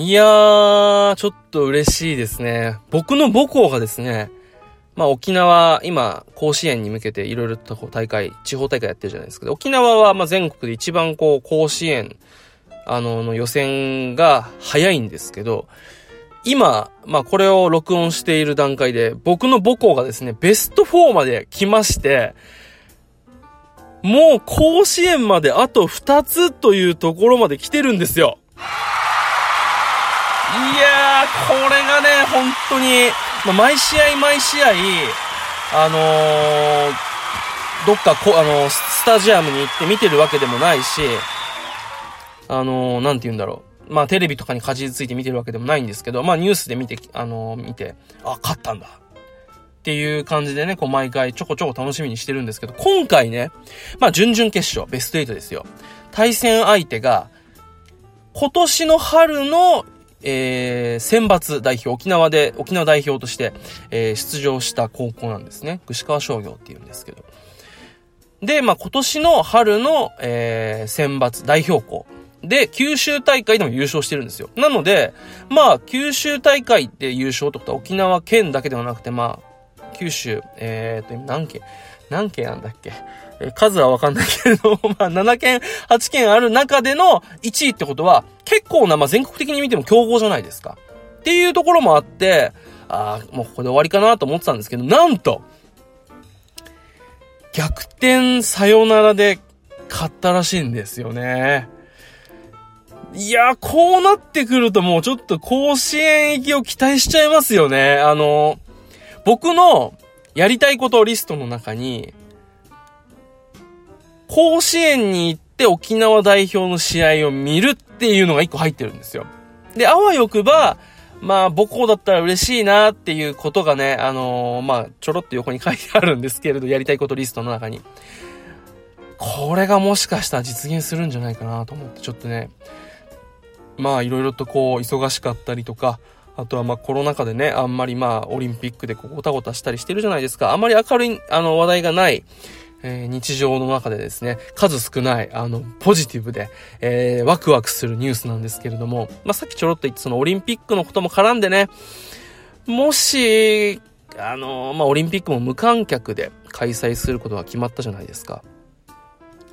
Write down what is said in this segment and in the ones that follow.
いやー、ちょっと嬉しいですね。僕の母校がですね、まあ沖縄、今、甲子園に向けていろいろと大会、地方大会やってるじゃないですか。沖縄はまあ全国で一番こう、甲子園、あの、の予選が早いんですけど、今、まあこれを録音している段階で、僕の母校がですね、ベスト4まで来まして、もう甲子園まであと2つというところまで来てるんですよ。これがね、本当に、まあ、毎試合毎試合、あのー、どっかこ、あのー、スタジアムに行って見てるわけでもないし、あのー、なんて言うんだろう。まあ、テレビとかにかじりついて見てるわけでもないんですけど、まあ、ニュースで見て、あの見て、あ、勝ったんだ。っていう感じでね、こう、毎回ちょこちょこ楽しみにしてるんですけど、今回ね、まあ、準々決勝、ベスト8ですよ。対戦相手が、今年の春のえー、選抜代表、沖縄で、沖縄代表として、えー、出場した高校なんですね。串川商業って言うんですけど。で、まあ、今年の春の、えー、選抜代表校。で、九州大会でも優勝してるんですよ。なので、まあ、九州大会で優勝ってことは沖縄県だけではなくて、まあ、九州、えーと、何県何県なんだっけ？数はわかんないけれど、まあ、7件、8件ある中での1位ってことは、結構な、まあ、全国的に見ても強豪じゃないですか。っていうところもあって、ああ、もうここで終わりかなと思ってたんですけど、なんと、逆転サヨナラで勝ったらしいんですよね。いや、こうなってくるともうちょっと甲子園行きを期待しちゃいますよね。あの、僕のやりたいことリストの中に、甲子園に行って沖縄代表の試合を見るっていうのが一個入ってるんですよ。で、あわよくば、まあ、母校だったら嬉しいなっていうことがね、あのー、まあ、ちょろっと横に書いてあるんですけれど、やりたいことリストの中に。これがもしかしたら実現するんじゃないかなと思って、ちょっとね、まあ、いろいろとこう、忙しかったりとか、あとはまあコロナ禍でね、あんまりまあオリンピックでこうごたごたしたりしてるじゃないですか。あんまり明るい、あの話題がない、えー、日常の中でですね、数少ない、あの、ポジティブで、えー、ワクワクするニュースなんですけれども、まあ、さっきちょろっと言ってそのオリンピックのことも絡んでね、もし、あの、まあ、オリンピックも無観客で開催することが決まったじゃないですか。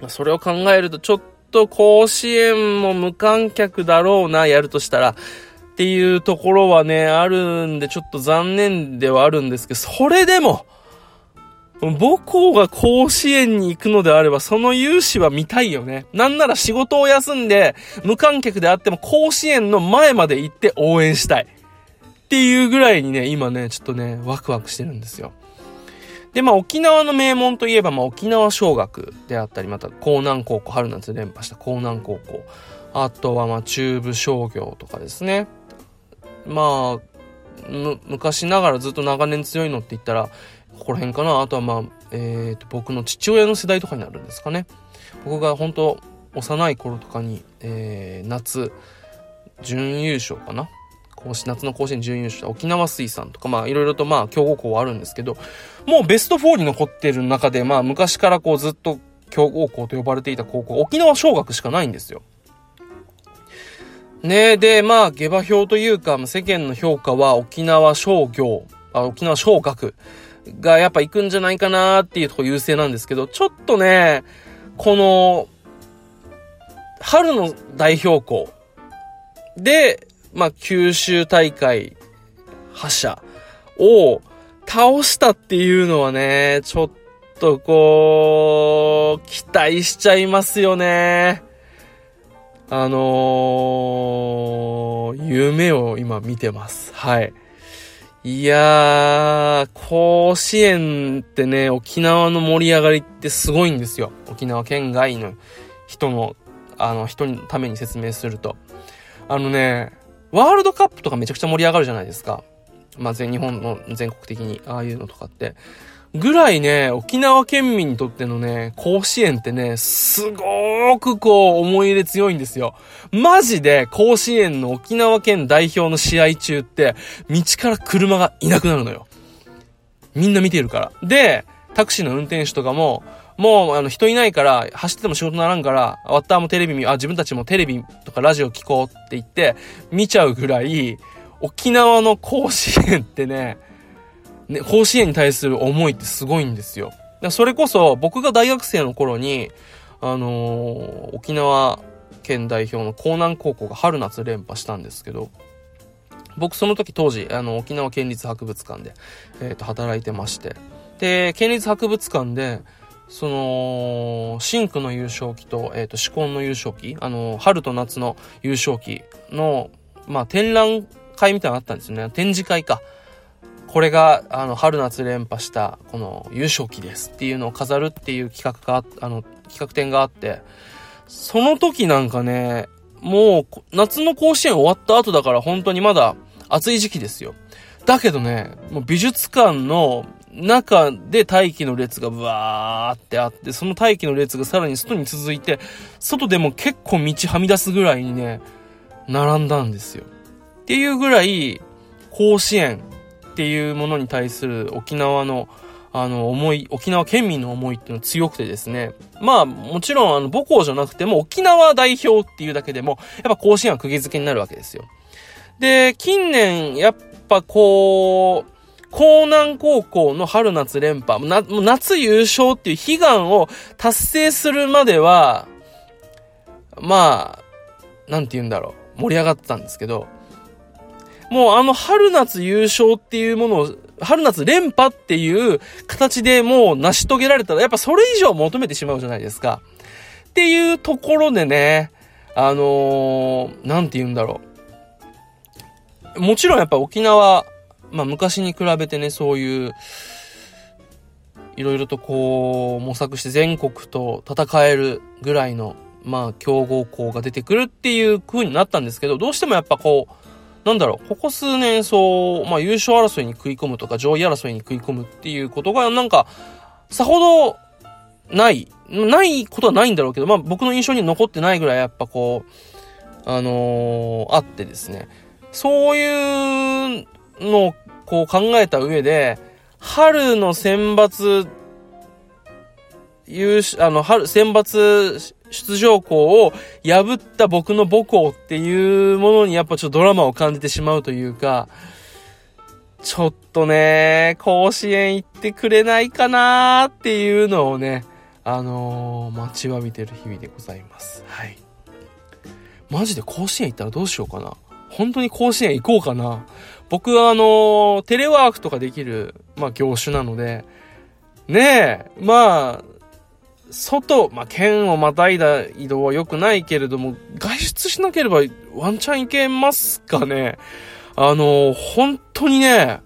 それを考えると、ちょっと甲子園も無観客だろうな、やるとしたら、っていうところはね、あるんで、ちょっと残念ではあるんですけど、それでも、母校が甲子園に行くのであれば、その勇姿は見たいよね。なんなら仕事を休んで、無観客であっても甲子園の前まで行って応援したい。っていうぐらいにね、今ね、ちょっとね、ワクワクしてるんですよ。で、まあ沖縄の名門といえば、まあ沖縄小学であったり、また江南高校、春夏連覇した江南高校。あとはまあ中部商業とかですね。まあ、昔ながらずっと長年強いのって言ったら、ここら辺かな。あとはまあ、えっ、ー、と、僕の父親の世代とかになるんですかね。僕が本当幼い頃とかに、えー、夏、準優勝かな。夏の甲子園準優勝沖縄水産とか、まあいろいろとまあ強豪校はあるんですけど、もうベスト4に残ってる中で、まあ昔からこうずっと強豪校と呼ばれていた高校、沖縄小学しかないんですよ。ねで、まあ下馬評というか、世間の評価は沖縄商業、あ沖縄小学がやっぱ行くんじゃないかなっていうとこ優勢なんですけど、ちょっとね、この、春の代表校で、まあ、九州大会覇者を倒したっていうのはね、ちょっとこう、期待しちゃいますよね。あのー、夢を今見てます。はい。いやー、甲子園ってね、沖縄の盛り上がりってすごいんですよ。沖縄県外の人の、あの、人のために説明すると。あのね、ワールドカップとかめちゃくちゃ盛り上がるじゃないですか。まあ、全日本の全国的に、ああいうのとかって。ぐらいね、沖縄県民にとってのね、甲子園ってね、すごーくこう思い入れ強いんですよ。マジで甲子園の沖縄県代表の試合中って、道から車がいなくなるのよ。みんな見てるから。で、タクシーの運転手とかも、もう、あの、人いないから、走ってても仕事ならんから、ワッターもテレビ見、あ、自分たちもテレビとかラジオ聞こうって言って、見ちゃうぐらい、沖縄の甲子園ってね、ね、甲子園に対する思いってすごいんですよ。それこそ、僕が大学生の頃に、あのー、沖縄県代表の江南高校が春夏連覇したんですけど、僕その時当時、あの、沖縄県立博物館で、えっ、ー、と、働いてまして、で、県立博物館で、その、シンクの優勝旗と、えっ、ー、と、シコンの優勝旗、あの、春と夏の優勝旗の、まあ、展覧会みたいなのあったんですよね。展示会か。これが、あの、春夏連覇した、この優勝旗ですっていうのを飾るっていう企画が、あの、企画展があって、その時なんかね、もう、夏の甲子園終わった後だから本当にまだ暑い時期ですよ。だけどね、もう美術館の中で大気の列がブワーってあって、その大気の列がさらに外に続いて、外でも結構道はみ出すぐらいにね、並んだんですよ。っていうぐらい、甲子園っていうものに対する沖縄の、あの、思い、沖縄県民の思いっていうのは強くてですね。まあ、もちろん、あの、母校じゃなくても、沖縄代表っていうだけでも、やっぱ甲子園は釘付けになるわけですよ。で、近年、やっぱこう、江南高校の春夏連覇、夏優勝っていう悲願を達成するまでは、まあ、なんて言うんだろう、盛り上がってたんですけど、もうあの春夏優勝っていうものを、春夏連覇っていう形でもう成し遂げられたら、やっぱそれ以上求めてしまうじゃないですか。っていうところでね、あのー、なんて言うんだろう。もちろんやっぱ沖縄、まあ昔に比べてね、そういう、いろいろとこう、模索して全国と戦えるぐらいの、まあ強豪校が出てくるっていう風になったんですけど、どうしてもやっぱこう、なんだろう、ここ数年そう、まあ優勝争いに食い込むとか上位争いに食い込むっていうことがなんか、さほどない、ないことはないんだろうけど、まあ僕の印象に残ってないぐらいやっぱこう、あのー、あってですね、そういうのをこう考えた上で、春の選抜、優あの、春、選抜出場校を破った僕の母校っていうものにやっぱちょっとドラマを感じてしまうというか、ちょっとね、甲子園行ってくれないかなーっていうのをね、あのー、待ちわびてる日々でございます。はい。マジで甲子園行ったらどうしようかな。本当に甲子園行こうかな。僕はあの、テレワークとかできる、まあ業種なので、ねえ、まあ、外、まあ、県をまたいだ移動は良くないけれども、外出しなければワンチャン行けますかね。あの、本当にね、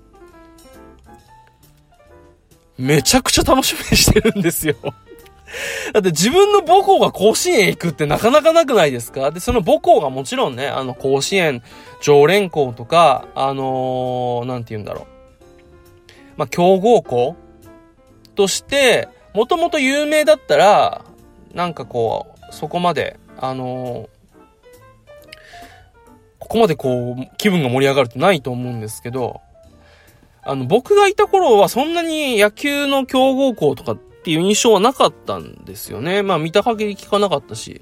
めちゃくちゃ楽しみにしてるんですよ。だって自分の母校が甲子園行くってなかなかなくないですか？で、その母校がもちろんね、あの、甲子園常連校とか、あのー、なんて言うんだろう。まあ、強豪校として、もともと有名だったら、なんかこう、そこまで、あのー、ここまでこう、気分が盛り上がるってないと思うんですけど、あの、僕がいた頃はそんなに野球の強豪校とかっていう印象はなかったんですよね。まあ見た限り聞かなかったし。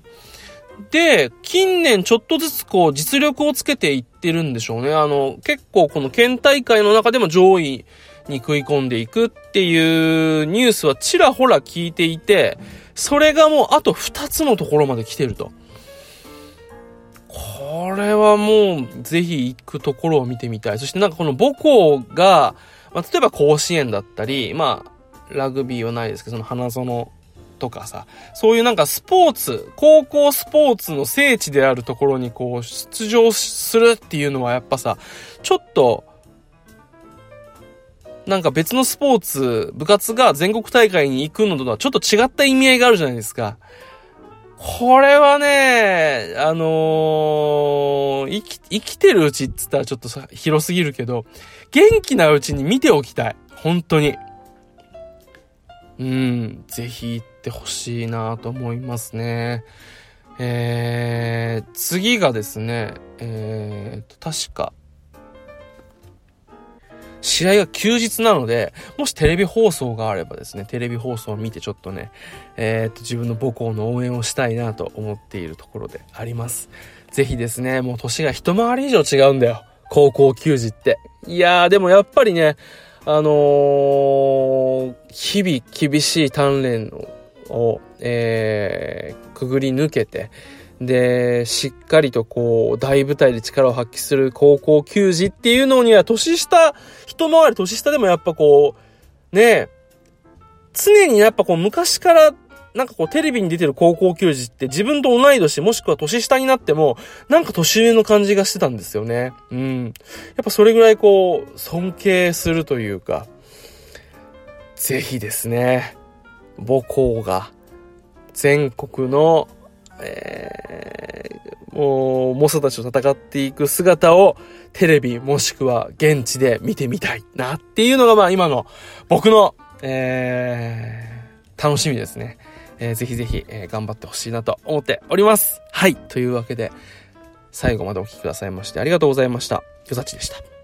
で、近年ちょっとずつこう実力をつけていってるんでしょうね。あの、結構この県大会の中でも上位に食い込んでいくっていうニュースはちらほら聞いていて、それがもうあと2つのところまで来てると。これはもうぜひ行くところを見てみたい。そしてなんかこの母校が、まあ、例えば甲子園だったり、まあ、ラグビーはないですけど、その花園とかさ、そういうなんかスポーツ、高校スポーツの聖地であるところにこう出場するっていうのはやっぱさ、ちょっと、なんか別のスポーツ、部活が全国大会に行くのとはちょっと違った意味合いがあるじゃないですか。これはね、あのー、生き、生きてるうちって言ったらちょっとさ、広すぎるけど、元気なうちに見ておきたい。本当に。うん、ぜひ行ってほしいなと思いますね。えー、次がですね、えーと、確か、試合が休日なので、もしテレビ放送があればですね、テレビ放送を見てちょっとね、えー、っと、自分の母校の応援をしたいなと思っているところであります。ぜひですね、もう年が一回り以上違うんだよ。高校球児って。いやー、でもやっぱりね、あのー、日々厳しい鍛錬を、えー、くぐり抜けて、で、しっかりとこう、大舞台で力を発揮する高校球児っていうのには、年下、一回り年下でもやっぱこう、ね常にやっぱこう、昔からなんかこうテレビに出てる高校球児って自分と同い年もしくは年下になってもなんか年上の感じがしてたんですよね。うん。やっぱそれぐらいこう尊敬するというか、ぜひですね、母校が全国の、えー、もう、猛者たちと戦っていく姿をテレビもしくは現地で見てみたいなっていうのがまあ今の僕の、えー、楽しみですね。えー、ぜひぜひ、えー、頑張ってほしいなと思っております。はい。というわけで、最後までお聴きくださいましてありがとうございました。よざちでした。